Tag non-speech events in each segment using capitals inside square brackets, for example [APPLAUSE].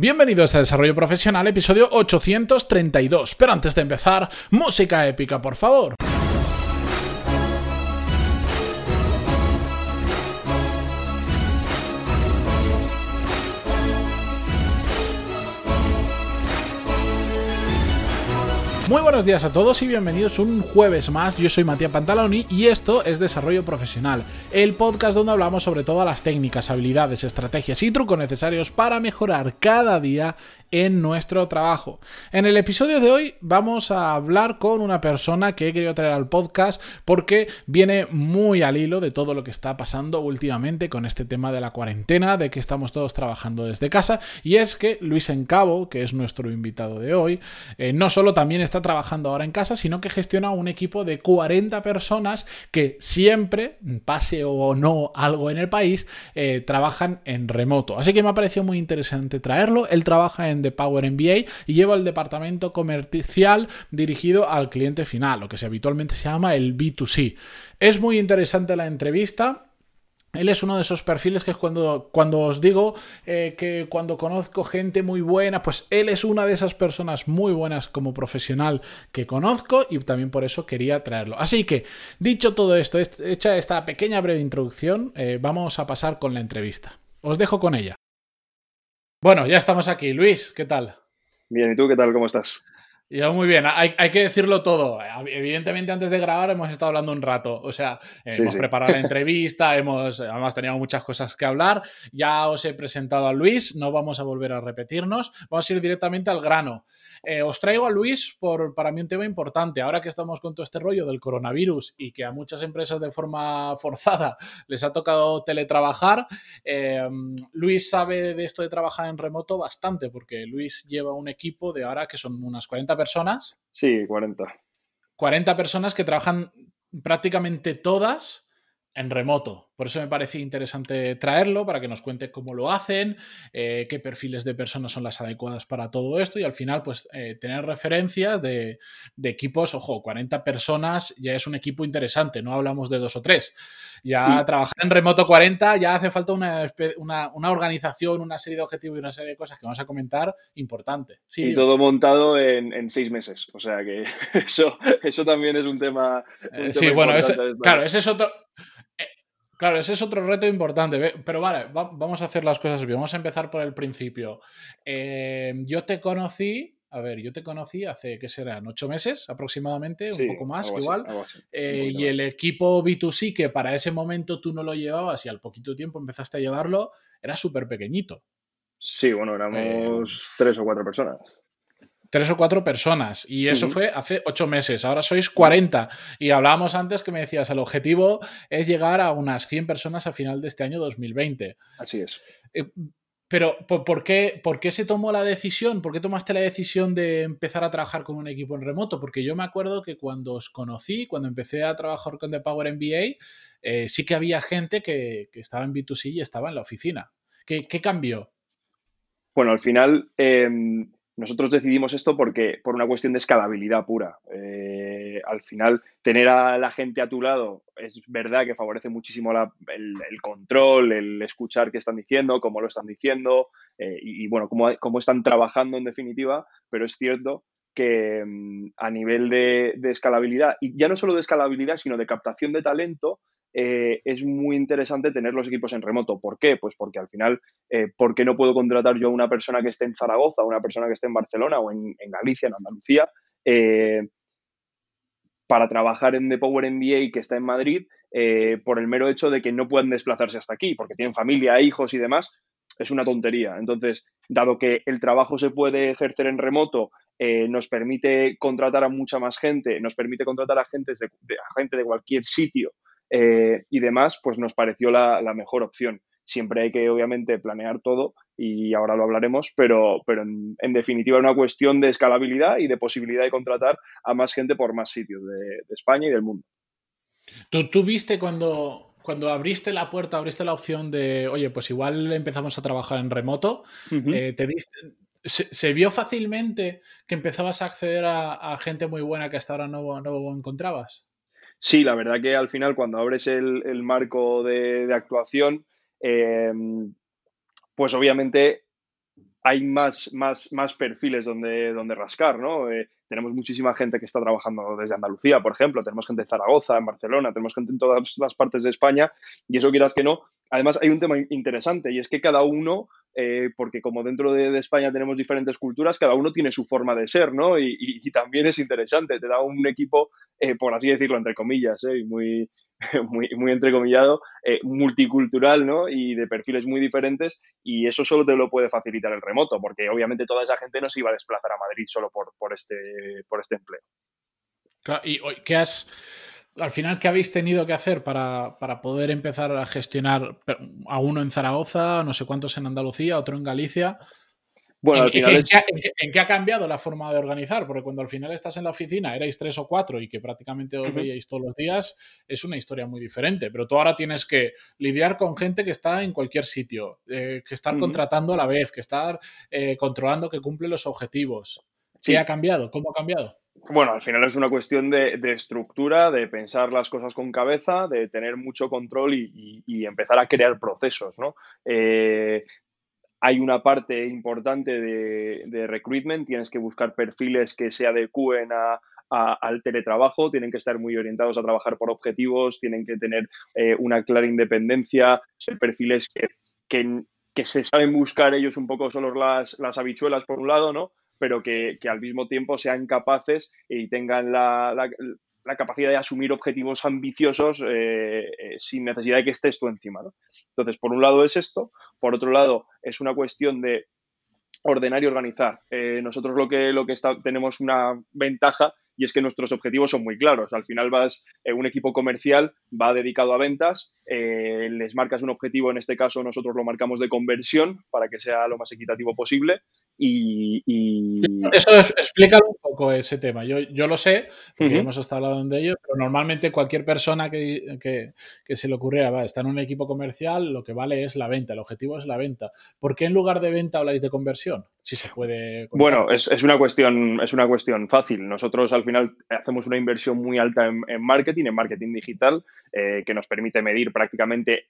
Bienvenidos a Desarrollo Profesional, episodio 832. Pero antes de empezar, música épica, por favor. Muy buenos días a todos y bienvenidos un jueves más. Yo soy Matías Pantaloni y esto es Desarrollo Profesional, el podcast donde hablamos sobre todas las técnicas, habilidades, estrategias y trucos necesarios para mejorar cada día en nuestro trabajo. En el episodio de hoy vamos a hablar con una persona que he querido traer al podcast porque viene muy al hilo de todo lo que está pasando últimamente con este tema de la cuarentena, de que estamos todos trabajando desde casa y es que Luis Encabo, que es nuestro invitado de hoy, eh, no solo también está trabajando ahora en casa, sino que gestiona un equipo de 40 personas que siempre, pase o no algo en el país, eh, trabajan en remoto. Así que me ha parecido muy interesante traerlo. Él trabaja en de Power MBA y lleva el departamento comercial dirigido al cliente final, lo que habitualmente se llama el B2C. Es muy interesante la entrevista. Él es uno de esos perfiles que es cuando, cuando os digo eh, que cuando conozco gente muy buena, pues él es una de esas personas muy buenas como profesional que conozco y también por eso quería traerlo. Así que, dicho todo esto, hecha esta pequeña breve introducción, eh, vamos a pasar con la entrevista. Os dejo con ella. Bueno, ya estamos aquí. Luis, ¿qué tal? Bien, ¿y tú qué tal? ¿Cómo estás? Yo muy bien, hay, que decirlo todo. Evidentemente, antes de grabar hemos estado hablando un rato. O sea, hemos preparado la [LAUGHS] entrevista, hemos además teníamos muchas cosas que hablar. Ya os he presentado a Luis, no vamos a volver a repetirnos. Vamos a ir directamente al grano. Eh, os traigo a Luis por para mí un tema importante. Ahora que estamos con todo este rollo del coronavirus y que a muchas empresas de forma [LAUGHS] forzada les ha tocado teletrabajar, eh, Luis sabe de esto de trabajar en remoto bastante, porque Luis lleva un equipo de ahora que son unas 40 personas. Sí, 40. 40 personas que trabajan prácticamente todas en remoto. Por eso me parece interesante traerlo, para que nos cuente cómo lo hacen, eh, qué perfiles de personas son las adecuadas para todo esto y al final, pues, eh, tener referencias de, equipos, ojo, 40 personas ya es un equipo interesante, no hablamos de dos o tres. Ya trabajar en remoto 40 ya hace falta una, organización, una serie de objetivos y una serie de cosas que vamos a comentar importante. y todo montado en, seis meses, o sea que [LAUGHS] eso, eso también es un tema... Eh, sí, bueno, claro, ese es otro Claro, ese es otro reto importante. Pero vale, vamos a hacer las cosas bien. Vamos a empezar por el principio. Eh, yo te conocí, a ver, yo te conocí hace, ¿qué serán? ¿Ocho meses aproximadamente? un poco más, igual. Eh, y el equipo B2C, que para ese momento tú no lo llevabas y al poquito tiempo empezaste a llevarlo, era súper pequeñito. Sí, bueno, éramos eh, tres o cuatro personas tres o cuatro personas. Y eso fue hace ocho meses. Ahora sois 40. Y hablábamos antes que me decías, el objetivo es llegar a unas 100 personas a final de este año 2020. Así es. Eh, pero, ¿por, qué, ¿por qué se tomó la decisión? ¿Por qué tomaste la decisión de empezar a trabajar con un equipo en remoto? Porque yo me acuerdo que cuando os conocí, cuando empecé a trabajar con The Power MBA, eh, sí que había gente que, estaba en B2C y estaba en la oficina. ¿Qué, cambió? Bueno, al final, em, nosotros decidimos esto porque por una cuestión de escalabilidad pura. Eh, al final, tener a la gente a tu lado es verdad que favorece muchísimo el, control, el escuchar qué están diciendo, cómo lo están diciendo eh, y, bueno, cómo, están trabajando en definitiva, pero es cierto que mm, a nivel de, de escalabilidad, y ya no solo de escalabilidad, sino de captación de talento, eh, es muy interesante tener los equipos en remoto. ¿Por qué? Pues porque al final, eh, ¿por qué no puedo contratar yo a una persona que esté en Zaragoza, una persona que esté en Barcelona o en, Galicia, en Andalucía, eh, para trabajar en The Power MBA que está en Madrid por el mero hecho de que no puedan desplazarse hasta aquí, porque tienen familia, hijos y demás? Es una tontería. Entonces, dado que el trabajo se puede ejercer en remoto, nos permite contratar a mucha más gente, nos permite contratar a gente a gente de cualquier sitio eh, y demás, pues nos pareció la, mejor opción. Siempre hay que, obviamente, planear todo y ahora lo hablaremos, pero, pero en, definitiva una cuestión de escalabilidad y de posibilidad de contratar a más gente por más sitios de, España y del mundo. ¿Tú, tú viste cuando, cuando abriste la puerta, abriste la opción de, oye, pues igual empezamos a trabajar en remoto, eh, te se, vio fácilmente que empezabas a acceder a, gente muy buena que hasta ahora no, no encontrabas? Sí, la verdad que al final cuando abres el, marco de, actuación, em, pues obviamente hay más, más, más perfiles donde, donde rascar, ¿no? Eh, tenemos muchísima gente que está trabajando desde Andalucía, por ejemplo, tenemos gente en Zaragoza, en Barcelona, tenemos gente en todas las partes de España y eso quieras que no. Además, hay un tema interesante y es que cada uno, eh, porque como dentro de, España tenemos diferentes culturas, cada uno tiene su forma de ser, ¿no? Y, también es interesante, te da un equipo, eh, por así decirlo, entre comillas, ¿eh? muy, [LAUGHS] muy, muy entrecomillado, eh, multicultural, ¿no? Y de perfiles muy diferentes, y eso solo te lo puede facilitar el remoto, porque obviamente toda esa gente no se iba a desplazar a Madrid solo por, por, este, por este empleo. Claro, ¿y qué has, al final, qué habéis tenido que hacer para, para, poder empezar a gestionar a uno en Zaragoza, no sé cuántos en Andalucía, otro en Galicia? Bueno, ¿En, qué, ha cambiado la forma de organizar? Porque cuando al final estás en la oficina, erais tres o cuatro y que prácticamente os veíais todos los días, es una historia muy diferente. Pero tú ahora tienes que lidiar con gente que está en cualquier sitio, eh, que estar contratando a la vez, que estar eh, controlando que cumple los objetivos. ¿Qué ha cambiado? ¿Cómo ha cambiado? Bueno, al final es una cuestión de, estructura, de pensar las cosas con cabeza, de tener mucho control y, empezar a crear procesos, ¿no? Eh, hay una parte importante de, recruitment, tienes que buscar perfiles que se adecúen al teletrabajo, tienen que estar muy orientados a trabajar por objetivos, tienen que tener eh, una clara independencia, ser perfiles que, se saben buscar ellos un poco solo las, las habichuelas por un lado, ¿no? Pero que, al mismo tiempo sean capaces y tengan la, la capacidad de asumir objetivos ambiciosos eh, eh, sin necesidad de que estés tú encima. Entonces, por un lado es esto, por otro lado es una cuestión de ordenar y organizar. Eh, nosotros lo que, lo que tenemos una ventaja y es que nuestros objetivos son muy claros. Al final vas, un equipo comercial va dedicado a ventas, les marcas un objetivo, en este caso nosotros lo marcamos de conversión para que sea lo más equitativo posible y, Eso explica un poco ese tema. Yo, yo lo sé, porque hemos estado hablando de ello, pero normalmente cualquier persona que, que, se le ocurriera, va, está en un equipo comercial, lo que vale es la venta, el objetivo es la venta. ¿Por qué en lugar de venta habláis de conversión? Si se puede. Bueno, es, es, una cuestión, es una cuestión fácil. Nosotros al final hacemos una inversión muy alta en, marketing, en marketing digital, eh, que nos permite medir prácticamente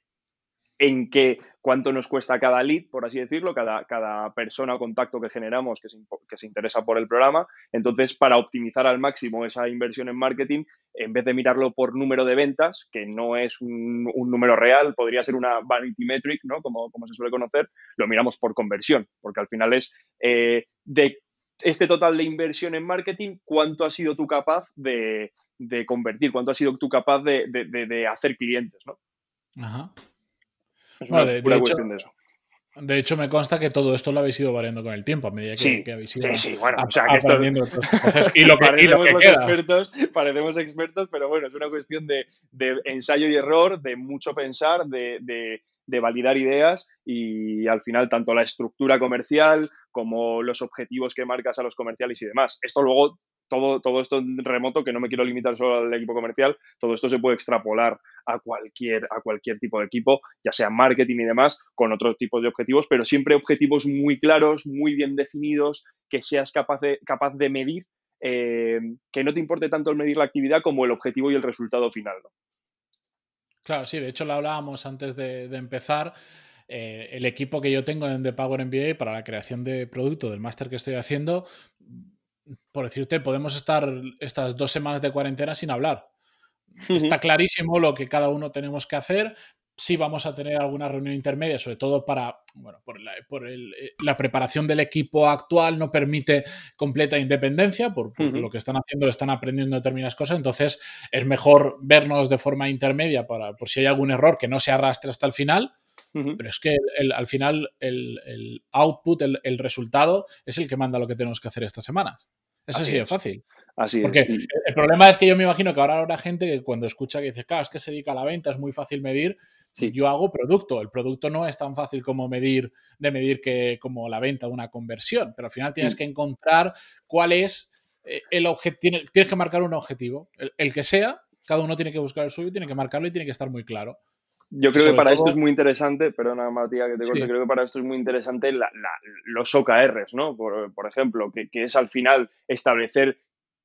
en qué cuánto nos cuesta cada lead, por así decirlo, cada, cada persona o contacto que generamos que se, que se, interesa por el programa. Entonces, para optimizar al máximo esa inversión en marketing, en vez de mirarlo por número de ventas, que no es un, número real, podría ser una vanity metric, ¿no? Como, como, se suele conocer, lo miramos por conversión, porque al final es eh, de este total de inversión en marketing, cuánto has sido tú capaz de, de convertir, cuánto has sido tú capaz de, de, de hacer clientes, ¿no? Ajá de, hecho, me consta que todo esto lo habéis ido variando con el tiempo a medida que, habéis ido sí, sí, bueno, o sea, que y lo que, parecemos, expertos, parecemos expertos, pero bueno, es una cuestión de, ensayo y error, de mucho pensar, de, de validar ideas y al final tanto la estructura comercial como los objetivos que marcas a los comerciales y demás. Esto luego todo, todo esto en remoto, que no me quiero limitar solo al equipo comercial, todo esto se puede extrapolar a cualquier, a cualquier tipo de equipo, ya sea marketing y demás, con otros tipos de objetivos, pero siempre objetivos muy claros, muy bien definidos, que seas capaz de, capaz de medir, eh, que no te importe tanto el medir la actividad como el objetivo y el resultado final. Claro, sí, de hecho lo hablábamos antes de, empezar. Eh, el equipo que yo tengo en The Power MBA para la creación de producto del máster que estoy haciendo por decirte, podemos estar estas dos semanas de cuarentena sin hablar. Está clarísimo lo que cada uno tenemos que hacer. Sí vamos a tener alguna reunión intermedia, sobre todo para, bueno, por, eh, la, preparación del equipo actual no permite completa independencia, por, lo que están haciendo, están aprendiendo determinadas cosas, entonces es mejor vernos de forma intermedia para, por si hay algún error que no se arrastre hasta el final, pero es que al final el, output, el, resultado, es el que manda lo que tenemos que hacer estas semanas. Eso sí es fácil. Así Porque el problema es que yo me imagino que ahora habrá gente que cuando escucha que dice, claro, es que se dedica a la venta, es muy fácil medir. Yo hago producto. El producto no es tan fácil como medir, de medir que como la venta de una conversión. Pero al final tienes que encontrar cuál es eh, el objetivo. Tienes que marcar un objetivo. El, que sea, cada uno tiene que buscar el suyo, tiene que marcarlo y tiene que estar muy claro. Yo creo que para esto es muy interesante, perdona Matías que te corte, creo que para esto es muy interesante los OKRs, ¿no? Por, ejemplo, que, es al final establecer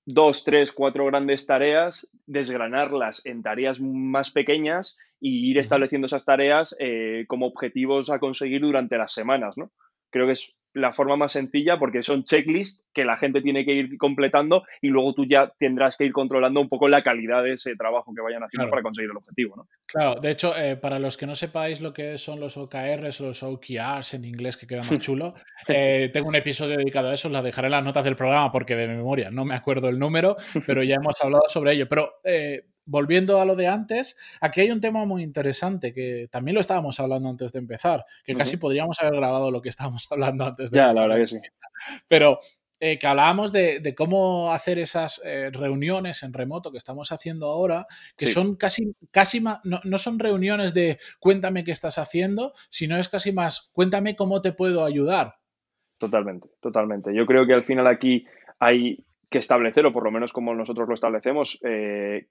dos, tres, cuatro grandes tareas, desgranarlas en tareas más pequeñas y ir estableciendo esas tareas eh, como objetivos a conseguir durante las semanas, ¿no? Creo que es la forma más sencilla porque son checklists que la gente tiene que ir completando y luego tú ya tendrás que ir controlando un poco la calidad de ese trabajo que vayan haciendo para conseguir el objetivo. ¿no? Claro, de hecho, eh, para los que no sepáis lo que son los OKRs o los OKRs en inglés, que queda más [LAUGHS] chulo, eh, tengo un episodio dedicado a eso, os la dejaré en las notas del programa porque de memoria no me acuerdo el número, pero ya hemos hablado sobre ello. Pero eh, volviendo a lo de antes, aquí hay un tema muy interesante que también lo estábamos hablando antes de empezar, que casi podríamos haber grabado lo que estábamos [LAUGHS] hablando antes de Ya, empezar. la verdad que sí. Pero eh, que hablábamos de, cómo hacer esas eh, reuniones en remoto que estamos haciendo ahora, que son casi, casi más, no, no, son reuniones de cuéntame qué estás haciendo, sino es casi más cuéntame cómo te puedo ayudar. Totalmente, totalmente. Yo creo que al final aquí hay que establecer, o por lo menos como nosotros lo establecemos, eh,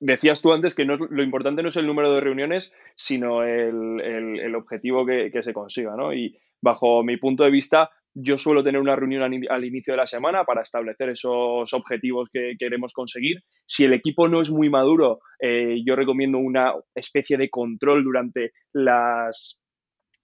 decías tú antes que no lo importante no es el número de reuniones, sino el, objetivo que, se consiga, ¿no? Y bajo mi punto de vista, yo suelo tener una reunión al, inicio de la semana para establecer esos objetivos que queremos conseguir. Si el equipo no es muy maduro, eh, yo recomiendo una especie de control durante las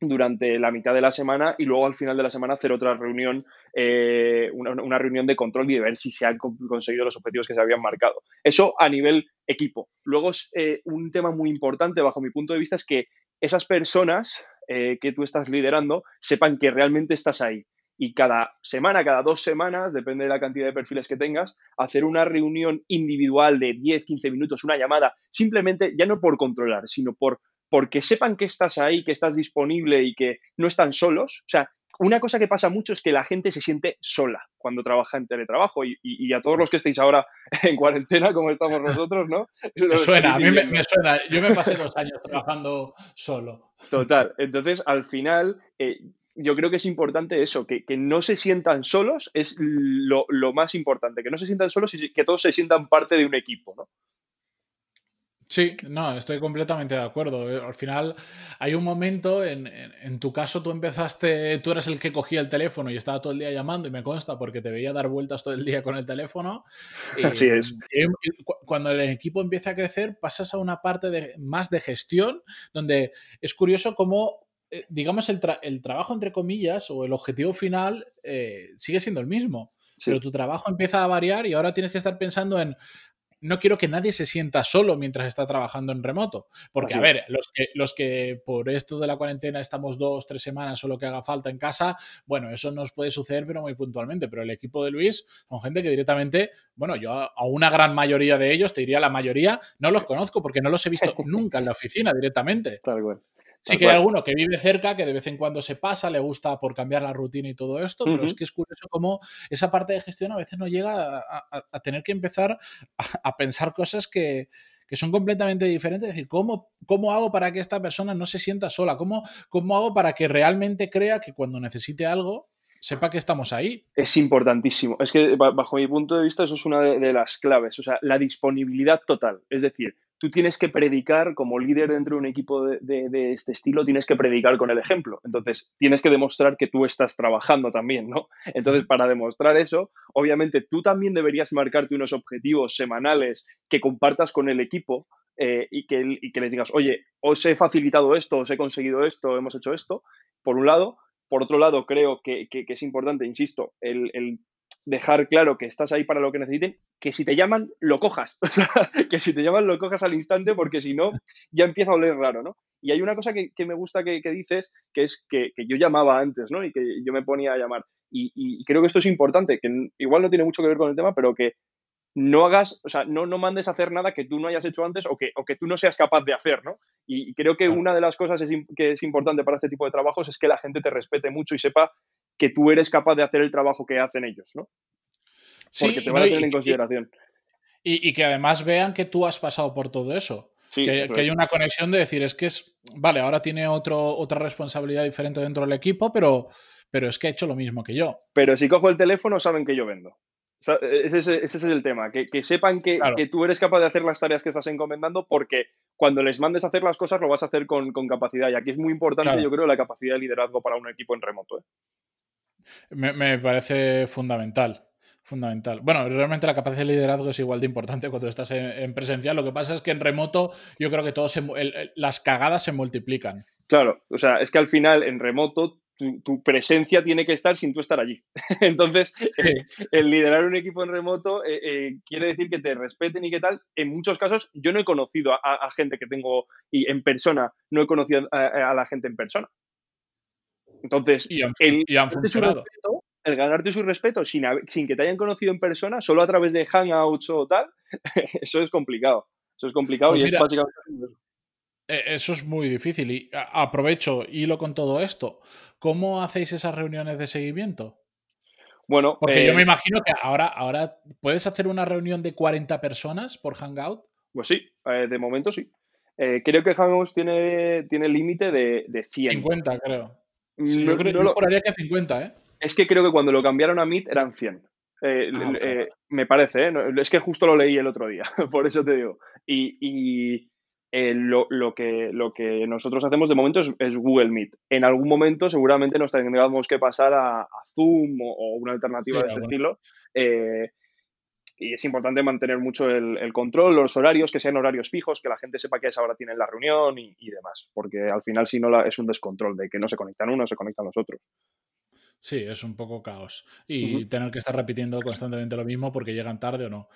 durante la mitad de la semana y luego al final de la semana hacer otra reunión, eh, una, reunión de control y de ver si se han conseguido los objetivos que se habían marcado. Eso a nivel equipo. Luego eh, un tema muy importante bajo mi punto de vista es que esas personas eh, que tú estás liderando sepan que realmente estás ahí. Y cada semana, cada dos semanas, depende de la cantidad de perfiles que tengas, hacer una reunión individual de 10, 15 minutos, una llamada, simplemente ya no por controlar, sino por porque sepan que estás ahí, que estás disponible y que no están solos. O sea, una cosa que pasa mucho es que la gente se siente sola cuando trabaja en teletrabajo y, a todos los que estéis ahora [LAUGHS] en cuarentena, como estamos [LAUGHS] nosotros, ¿no? Me suena, a mí me, suena. Yo me pasé dos [LAUGHS] años trabajando solo. Total. Entonces, al final, eh, yo creo que es importante eso, que, no se sientan solos es lo, lo, más importante, que no se sientan solos y que todos se sientan parte de un equipo, ¿no? Sí, no, estoy completamente de acuerdo. Eh, al final hay un momento, en, tu caso tú empezaste, tú eras el que cogía el teléfono y estaba todo el día llamando y me consta porque te veía dar vueltas todo el día con el teléfono. Así es. cuando el equipo empieza a crecer pasas a una parte de, más de gestión donde es curioso cómo, eh, digamos, el, trabajo entre comillas o el objetivo final eh, sigue siendo el mismo. Pero tu trabajo empieza a variar y ahora tienes que estar pensando en, no quiero que nadie se sienta solo mientras está trabajando en remoto. Porque, a ver, los que, los que por esto de la cuarentena estamos dos, tres semanas o lo que haga falta en casa, bueno, eso nos puede suceder, pero muy puntualmente. Pero el equipo de Luis son gente que directamente, bueno, yo a una gran mayoría de ellos, te diría la mayoría, no los conozco porque no los he visto [LAUGHS] nunca en la oficina directamente. Tal cual. Sí que hay alguno que vive cerca, que de vez en cuando se pasa, le gusta por cambiar la rutina y todo esto, pero es que es curioso cómo esa parte de gestión a veces no llega a, tener que empezar a, pensar cosas que, son completamente diferentes. Es decir, ¿cómo, ¿cómo hago para que esta persona no se sienta sola? ¿Cómo, ¿Cómo hago para que realmente crea que cuando necesite algo sepa que estamos ahí. Es importantísimo. Es que bajo mi punto de vista eso es una de, las claves. O sea, la disponibilidad total. Es decir, tú tienes que predicar como líder dentro de un equipo de, este estilo, tienes que predicar con el ejemplo. Entonces, tienes que demostrar que tú estás trabajando también, ¿no? Entonces, para demostrar eso, obviamente tú también deberías marcarte unos objetivos semanales que compartas con el equipo eh, y, que, les digas, oye, os he facilitado esto, os he conseguido esto, hemos hecho esto, por un lado. Por otro lado, creo que, es importante, insisto, el dejar claro que estás ahí para lo que necesiten, que si te llaman, lo cojas. [LAUGHS] O sea, que si te llaman, lo cojas al instante, porque si no, ya empieza a oler raro, ¿no? Y hay una cosa que, me gusta que, dices, que es que, yo llamaba antes, ¿no? Y que yo me ponía a llamar. Y, creo que esto es importante, que igual no tiene mucho que ver con el tema, pero que no hagas, o sea, no, no mandes a hacer nada que tú no hayas hecho antes o que, o que tú no seas capaz de hacer, ¿no? Y, creo que una de las cosas que es importante para este tipo de trabajos es que la gente te respete mucho y sepa que tú eres capaz de hacer el trabajo que hacen ellos, ¿no? Porque te van a tener en consideración. Y, que además vean que tú has pasado por todo eso. que, hay una conexión de decir, es que es, vale, ahora tiene otro, otra responsabilidad diferente dentro del equipo, pero, pero es que ha hecho lo mismo que yo. Pero si cojo el teléfono, saben que yo vendo. ese, es el tema, que, sepan que, tú eres capaz de hacer las tareas que estás encomendando porque cuando les mandes a hacer las cosas lo vas a hacer con, capacidad. Y aquí es muy importante, yo creo, la capacidad de liderazgo para un equipo en remoto. ¿eh? Me, parece fundamental. Fundamental. Bueno, realmente la capacidad de liderazgo es igual de importante cuando estás en, presencial. Lo que pasa es que en remoto yo creo que todos las cagadas se multiplican. Claro, o sea, es que al final en remoto tu, presencia tiene que estar sin tú estar allí. [LAUGHS] Entonces, eh, [LAUGHS] el liderar un equipo en remoto eh, eh, quiere decir que te respeten y qué tal. En muchos casos, yo no he conocido a, gente que tengo y en persona, no he conocido a, la gente en persona. Entonces, el, el ganarte su respeto sin, sin que te hayan conocido en persona, solo a través de Hangouts o tal, [LAUGHS] eso es complicado. Eso es complicado pues y es básicamente e, eso es muy difícil y aprovecho, hilo con todo esto. ¿Cómo hacéis esas reuniones de seguimiento? Bueno, porque yo me eh, imagino que ahora, ahora puedes hacer una reunión de 40 personas por Hangout. Pues sí, eh, de momento sí. Eh, creo que Hangouts tiene, tiene límite de, de 100. 50, creo. Yo creo no que 50, ¿eh? Es que creo que cuando lo cambiaron a Meet eran 100. Ah, me parece, ¿eh? es que justo lo leí el otro día, [LAUGHS] por eso te digo. y, eh, lo, que, lo que nosotros hacemos de momento es, Google Meet. En algún momento seguramente nos tendríamos que pasar a, Zoom o, una alternativa de este estilo. Y es importante mantener mucho el, control, los horarios, que sean horarios fijos, que la gente sepa que a esa hora tienen la reunión y, demás, porque al final si no es un descontrol de que no se conectan unos, se conectan los otros. Sí, es un poco caos. Y tener que estar repitiendo constantemente lo mismo porque llegan tarde o no.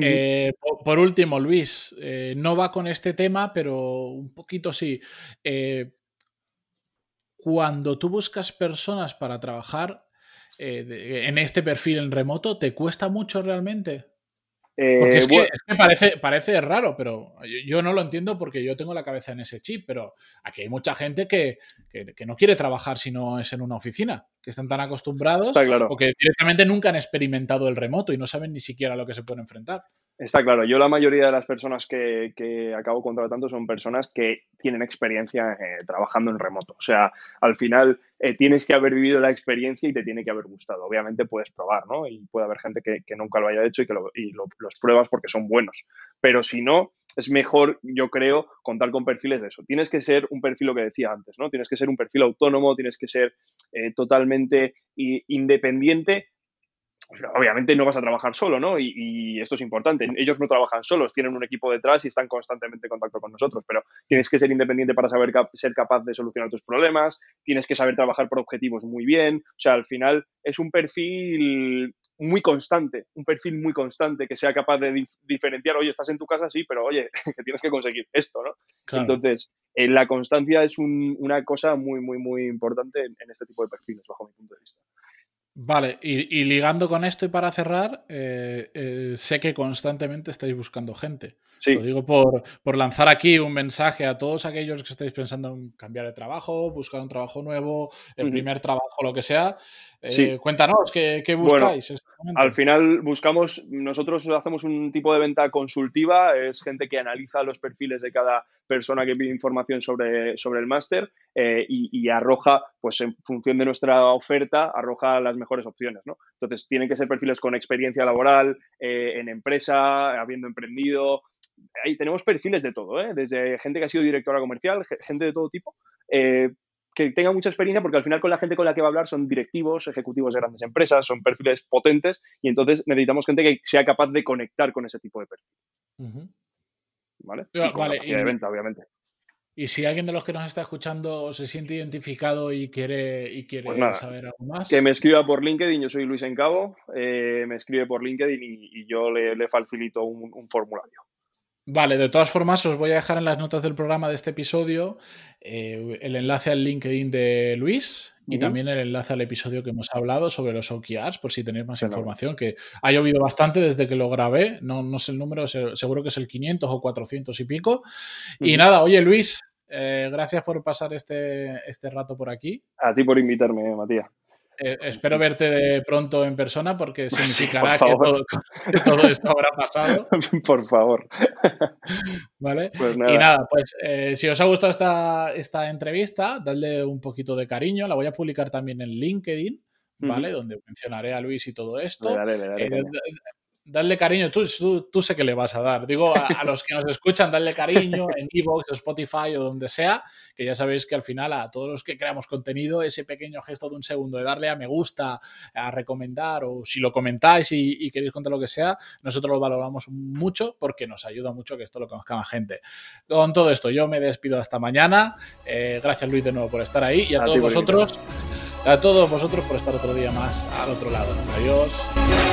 Eh, por, último, Luis, eh, no va con este tema, pero un poquito sí. Eh, cuando tú buscas personas para trabajar en este perfil en remoto, ¿te cuesta mucho realmente? Porque es, que, parece, parece raro, pero yo, no lo entiendo porque yo tengo la cabeza en ese chip, pero aquí hay mucha gente que, no quiere trabajar si no es en una oficina, que están tan acostumbrados o que directamente nunca han experimentado el remoto y no saben ni siquiera a lo que se pueden enfrentar. Está claro, yo la mayoría de las personas que, que acabo contratando son personas que tienen experiencia eh, trabajando en remoto. O sea, al final eh, tienes que haber vivido la experiencia y te tiene que haber gustado. Obviamente puedes probar, ¿no? Y puede haber gente que, nunca lo haya hecho y que los pruebas porque son buenos. Pero si no, es mejor, yo creo, contar con perfiles de eso. Tienes que ser un perfil, lo que decía antes, ¿no? Tienes que ser un perfil autónomo, tienes que ser eh, totalmente independiente obviamente no vas a trabajar solo, ¿no? Y, esto es importante. Ellos no trabajan solos, tienen un equipo detrás y están constantemente en contacto con nosotros, pero tienes que ser independiente para saber ser capaz de solucionar tus problemas, tienes que saber trabajar por objetivos muy bien. O sea, al final es un perfil muy constante, un perfil muy constante que sea capaz de diferenciar, oye, estás en tu casa, sí, pero oye, [LAUGHS] que tienes que conseguir esto, ¿no? Entonces, eh, la constancia es una cosa muy, muy, muy importante en este tipo de perfiles, bajo mi punto de vista. Vale, y, ligando con esto y para cerrar, eh, eh, sé que constantemente estáis buscando gente. Lo digo por, por, lanzar aquí un mensaje a todos aquellos que estáis pensando en cambiar de trabajo, buscar un trabajo nuevo, el primer trabajo, lo que sea. Eh, cuéntanos, ¿qué, buscáis? al final buscamos, nosotros hacemos un tipo de venta consultiva, es gente que analiza los perfiles de cada persona que pide información sobre, sobre el máster y, arroja, pues en función de nuestra oferta, arroja las mejores opciones. ¿no? Entonces, tienen que ser perfiles con experiencia laboral, eh, en empresa, habiendo emprendido. Ahí tenemos perfiles de todo, desde gente que ha sido directora comercial, gente de todo tipo, que tenga mucha experiencia, porque al final con la gente con la que va a hablar son directivos, ejecutivos de grandes empresas, son perfiles potentes y entonces necesitamos gente que sea capaz de conectar con ese tipo de perfil. ¿Vale? Y vale, de venta, obviamente. Y si alguien de los que nos está escuchando se siente identificado y quiere, y quiere pues saber algo más. Que me escriba por LinkedIn, yo soy Luis Encabo, eh, me escribe por LinkedIn y, yo le, facilito un formulario. Vale, de todas formas os voy a dejar en las notas del programa de este episodio eh, el enlace al LinkedIn de Luis y también el enlace al episodio que hemos hablado sobre los OKRs, por si tenéis más información, que ha llovido bastante desde que lo grabé, no, no sé el número, seguro que es el 500 o 400 y pico. Y nada, oye Luis, eh, gracias por pasar este, este rato por aquí. A ti por invitarme, Matías. Eh, espero verte de pronto en persona porque [LAUGHS] significará que, todo, esto habrá pasado. [LAUGHS] Por favor. ¿Vale? Pues y nada, pues eh, si os ha gustado esta, esta entrevista, dadle un poquito de cariño. La voy a publicar también en LinkedIn, ¿vale? Donde mencionaré a Luis y todo esto. Eh, Dale cariño, tú, tú, sé que le vas a dar. Digo, a, los que nos escuchan, dale cariño [LAUGHS] en Evox, Spotify o donde sea, que ya sabéis que al final a todos los que creamos contenido, ese pequeño gesto de un segundo de darle a me gusta, a recomendar o si lo comentáis y, queréis contar lo que sea, nosotros lo valoramos mucho porque nos ayuda mucho que esto lo conozca más gente. Con todo esto, yo me despido hasta mañana. Eh, gracias Luis de nuevo por estar ahí y a, todos vosotros. A todos vosotros por estar otro día más al otro lado. Adiós.